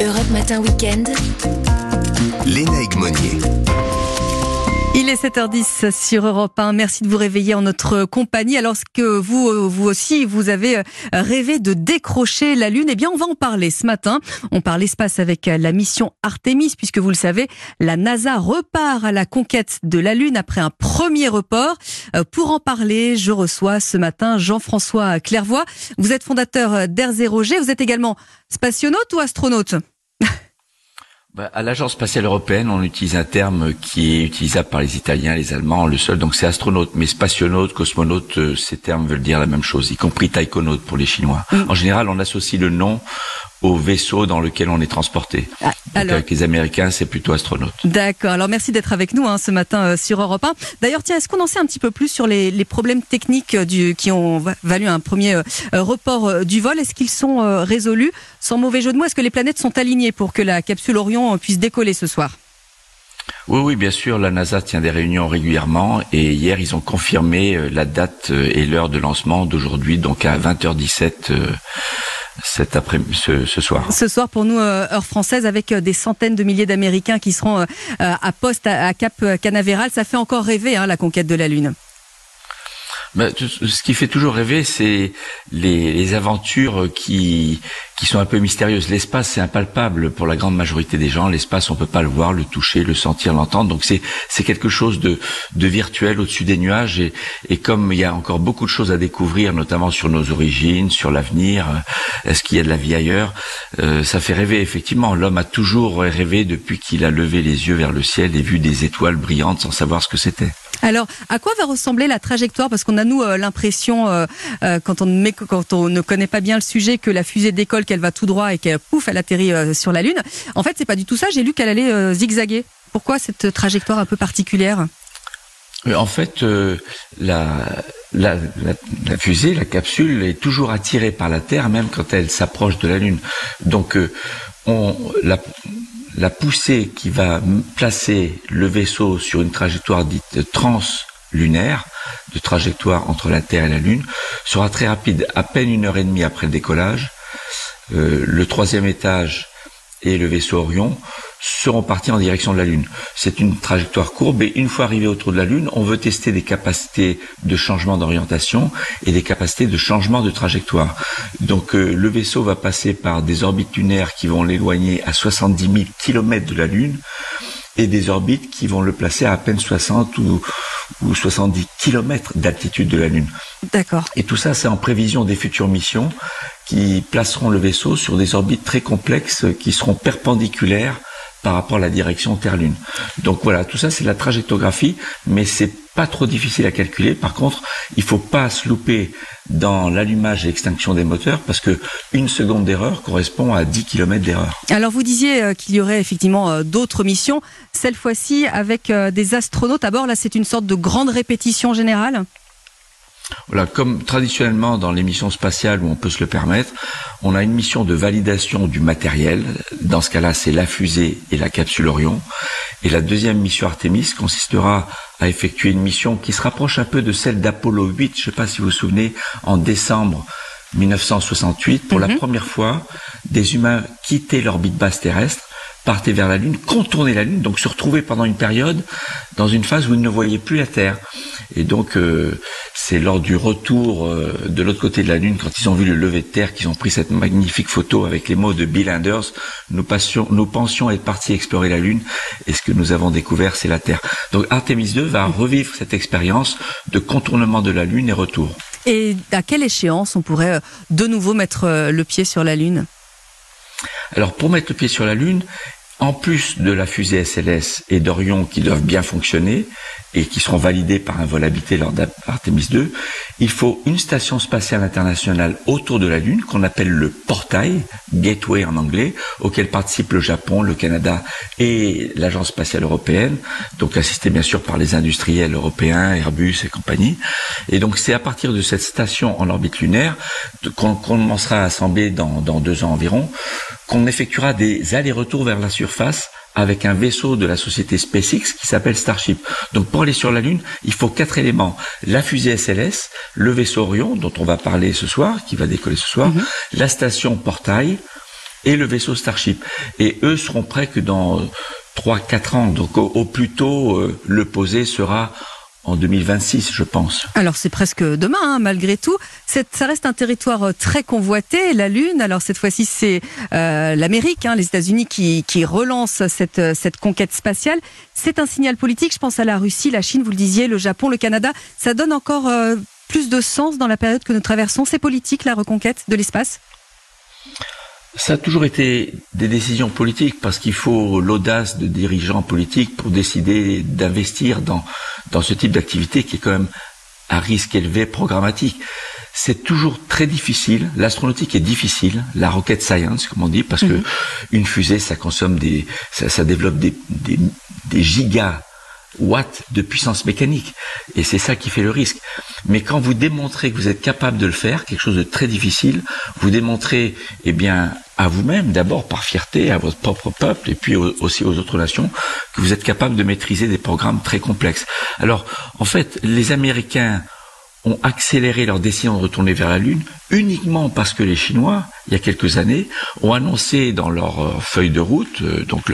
Europe Matin Weekend. Léna Egmonier. Il est 7h10 sur Europe 1. Merci de vous réveiller en notre compagnie. Alors que vous, euh, vous aussi, vous avez euh, rêvé de décrocher la Lune, eh bien, on va en parler ce matin. On parle espace avec euh, la mission Artemis, puisque vous le savez, la NASA repart à la conquête de la Lune après un premier report. Pour en parler, je reçois ce matin Jean-François Clairvoy. Vous êtes fondateur d'Air. Vous êtes également spationaute ou astronaute? À l'Agence spatiale européenne, on utilise un terme qui est utilisable par les Italiens, les Allemands, le seul. Donc c'est astronaute, mais spationaute, cosmonaute, euh, ces termes veulent dire la même chose, y compris taïkonaute pour les Chinois. Mm. En général, on associe le nom au vaisseau dans lequel on est transporté. Ah, avec les Américains, c'est plutôt astronaute. D'accord. Alors merci d'être avec nous hein, ce matin euh, sur Europe 1. D'ailleurs, tiens, est-ce qu'on en sait un petit peu plus sur les, problèmes techniques euh, du, qui ont valu un premier euh, report du vol? Est-ce qu'ils sont résolus? Sans mauvais jeu de mots, est-ce que les planètes sont alignées pour que la capsule Orion puisse décoller ce soir? Oui, oui, bien sûr, la NASA tient des réunions régulièrement et hier ils ont confirmé la date et l'heure de lancement d'aujourd'hui, donc à 20h17 Ce soir pour nous euh, heure française avec euh, des centaines de milliers d'Américains qui seront euh, à poste à, Cap Canaveral, ça fait encore rêver hein, la conquête de la Lune. Ben, ce qui fait toujours rêver, c'est les, aventures qui qui sont un peu mystérieuses. L'espace, c'est impalpable pour la grande majorité des gens. L'espace, on peut pas le voir, le toucher, le sentir, l'entendre. Donc c'est c'est quelque chose de de virtuel au-dessus des nuages. Et, et comme il y a encore beaucoup de choses à découvrir, notamment sur nos origines, sur l'avenir, euh, est-ce qu'il y a de la vie ailleurs euh, Ça fait rêver effectivement. L'homme a toujours rêvé depuis qu'il a levé les yeux vers le ciel et vu des étoiles brillantes sans savoir ce que c'était. Alors, à quoi va ressembler la trajectoire? Parce qu'on a nous euh, l'impression, euh, euh, quand on ne connaît pas bien le sujet, que la fusée décolle, qu'elle va tout droit et qu'elle pouf, elle atterrit sur la Lune. En fait, c'est pas du tout ça. J'ai lu qu'elle allait zigzaguer. Pourquoi cette trajectoire un peu particulière? En fait, la, la, fusée, la capsule, est toujours attirée par la Terre, même quand elle s'approche de la Lune. Donc, on, la, la poussée qui va placer le vaisseau sur une trajectoire dite translunaire, de trajectoire entre la Terre et la Lune, sera très rapide, à peine une heure et demie après le décollage. Euh, le troisième étage et le vaisseau Orion seront partis en direction de la Lune. C'est une trajectoire courbe et une fois arrivé autour de la Lune, on veut tester des capacités de changement d'orientation et des capacités de changement de trajectoire. Donc euh, le vaisseau va passer par des orbites lunaires qui vont l'éloigner à 70 000 km de la Lune et des orbites qui vont le placer à à peine 60 ou, ou 70 km d'altitude de la Lune. D'accord. Et tout ça, c'est en prévision des futures missions qui placeront le vaisseau sur des orbites très complexes qui seront perpendiculaires par rapport à la direction Terre-Lune. Donc voilà, tout ça c'est la trajectographie, mais c'est pas trop difficile à calculer. Par contre, il faut pas se louper dans l'allumage et l'extinction des moteurs parce que une seconde d'erreur correspond à 10 km d'erreur. Alors vous disiez euh, qu'il y aurait effectivement euh, d'autres missions, cette fois-ci avec euh, des astronautes à bord. Là, c'est une sorte de grande répétition générale. Voilà, comme traditionnellement dans les missions spatiales où on peut se le permettre, on a une mission de validation du matériel. Dans ce cas-là, c'est la fusée et la capsule Orion. Et la deuxième mission Artemis consistera à effectuer une mission qui se rapproche un peu de celle d'Apollo 8. Je ne sais pas si vous vous souvenez, en décembre 1968, pour la mhm. première fois, des humains quittaient l'orbite basse terrestre partaient vers la Lune, contourner la Lune, donc se retrouver pendant une période dans une phase où ils ne voyaient plus la Terre. Et donc euh, c'est lors du retour euh, de l'autre côté de la Lune, quand ils ont vu le lever de terre, qu'ils ont pris cette magnifique photo avec les mots de Bill Anders, nous, passions, nous pensions être partis explorer la Lune, et ce que nous avons découvert, c'est la Terre. Donc Artemis 2 va revivre cette expérience de contournement de la Lune et retour. Et à quelle échéance on pourrait euh, de nouveau mettre le pied sur la Lune? Alors pour mettre le pied sur la Lune, en plus de la fusée SLS et d'Orion qui doivent bien fonctionner et qui seront validés par un vol habité lors d'Artemis 2, il faut une station spatiale internationale autour de la Lune qu'on appelle le portail, Gateway en anglais, auquel participent le Japon, le Canada et l'Agence spatiale européenne, donc assisté bien sûr par les industriels européens, Airbus et compagnie. Et donc c'est à partir de cette station en orbite lunaire qu'on commencera à assembler dans deux ans environ, qu'on effectuera des allers-retours vers la surface avec un vaisseau de la société SpaceX qui s'appelle Starship. Donc pour aller sur la Lune, il faut quatre éléments. La fusée SLS, le vaisseau Orion, dont on va parler ce soir, qui va décoller ce soir, mhm. la station Portail, et le vaisseau Starship. Et eux seront prêts que dans 3-4 ans. Donc au, plus tôt, euh, le posé sera en 2026, je pense. Alors c'est presque demain, hein, malgré tout. Ça reste un territoire euh, très convoité, la Lune. Alors cette fois-ci, c'est euh, l'Amérique, hein, les États-Unis qui, qui relancent cette, euh, cette conquête spatiale. C'est un signal politique. Je pense à la Russie, la Chine, vous le disiez, le Japon, le Canada. Ça donne encore plus de sens dans la période que nous traversons. C'est politique, la reconquête de l'espace? Ça a toujours été des décisions politiques parce qu'il faut l'audace de dirigeants politiques pour décider d'investir dans, dans ce type d'activité qui est quand même à risque élevé programmatique. C'est toujours très difficile. L'astronautique est difficile, la rocket science, comme on dit, parce que mhm. une fusée, ça consomme des, ça, ça développe des, des, des gigas watts de puissance mécanique. Et c'est ça qui fait le risque. Mais quand vous démontrez que vous êtes capable de le faire, quelque chose de très difficile, vous démontrez, eh bien, à vous-même, d'abord par fierté, à votre propre peuple, et puis aussi aux autres nations, que vous êtes capable de maîtriser des programmes très complexes. Alors, en fait, les Américains ont accéléré leur décision de retourner vers la Lune uniquement parce que les Chinois, il y a quelques années, ont annoncé dans leur euh, feuille de route, euh, donc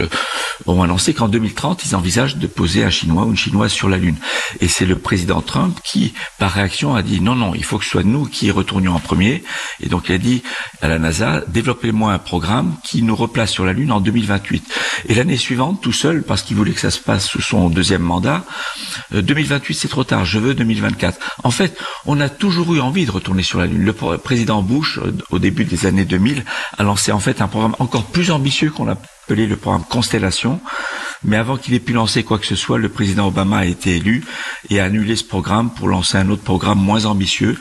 ont annoncé qu'en 2030, ils envisagent de poser un Chinois ou une Chinoise sur la Lune. Et c'est le président Trump qui, par réaction, a dit non, non, il faut que ce soit nous qui retournions en premier. Et donc il a dit à la NASA, développez-moi un programme qui nous replace sur la Lune en 2028. Et l'année suivante, tout seul, parce qu'il voulait que ça se passe sous son deuxième mandat, 2028 euh, c'est trop tard, je veux 2024. En fait, on a toujours eu envie de retourner sur la Lune. Le président Bush, au début des années 2000, a lancé en fait un programme encore plus ambitieux qu'on a appelé le programme Constellation. Mais avant qu'il ait pu lancer quoi que ce soit, le président Obama a été élu et a annulé ce programme pour lancer un autre programme moins ambitieux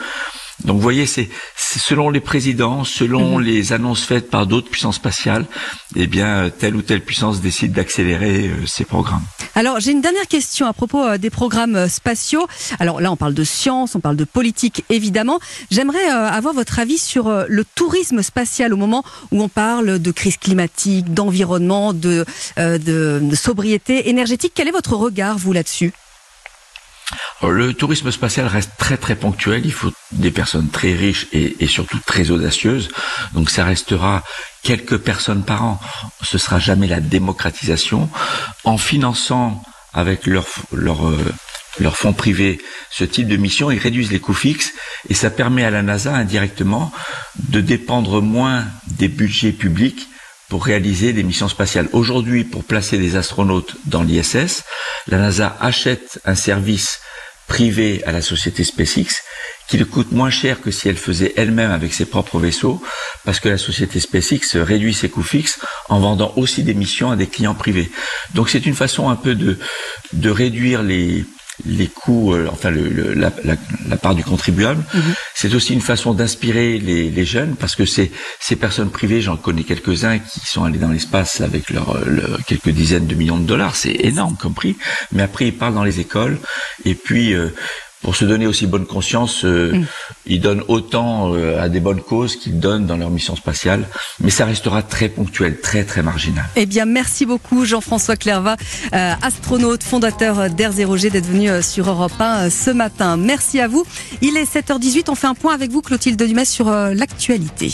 donc vous voyez, c'est selon les présidents, selon mhm. les annonces faites par d'autres puissances spatiales, eh bien telle ou telle puissance décide d'accélérer euh, ses programmes. Alors j'ai une dernière question à propos euh, des programmes euh, spatiaux. Alors là on parle de science, on parle de politique évidemment. J'aimerais avoir votre avis sur le tourisme spatial au moment où on parle de crise climatique, d'environnement, de, de sobriété énergétique. Quel est votre regard vous là-dessus? Le tourisme spatial reste très très ponctuel. Il faut des personnes très riches et, surtout très audacieuses. Donc ça restera quelques personnes par an. Ce sera jamais la démocratisation. En finançant avec leur euh, fonds privés ce type de mission, ils réduisent les coûts fixes et ça permet à la NASA indirectement de dépendre moins des budgets publics pour réaliser des missions spatiales. Aujourd'hui, pour placer des astronautes dans l'ISS, la NASA achète un service privé à la société SpaceX qui le coûte moins cher que si elle faisait elle-même avec ses propres vaisseaux, parce que la société SpaceX réduit ses coûts fixes en vendant aussi des missions à des clients privés. Donc c'est une façon un peu de, de réduire les, les coûts, euh, enfin le, la, la, part du contribuable. Mhm. C'est aussi une façon d'inspirer les, les, jeunes parce que c'est ces personnes privées, j'en connais quelques-uns qui sont allés dans l'espace avec leurs quelques dizaines de millions de dollars. C'est énorme comme prix, mais après ils parlent dans les écoles et puis euh, pour se donner aussi bonne conscience, euh, mm. ils donnent autant euh, à des bonnes causes qu'ils donnent dans leur mission spatiale, mais ça restera très ponctuel, très très marginal. Eh bien, merci beaucoup Jean-François Clervat, euh, astronaute, fondateur d'Air 0G, d'être venu sur Europe 1 ce matin. Merci à vous. Il est 7h18, on fait un point avec vous Clotilde Dumas sur l'actualité.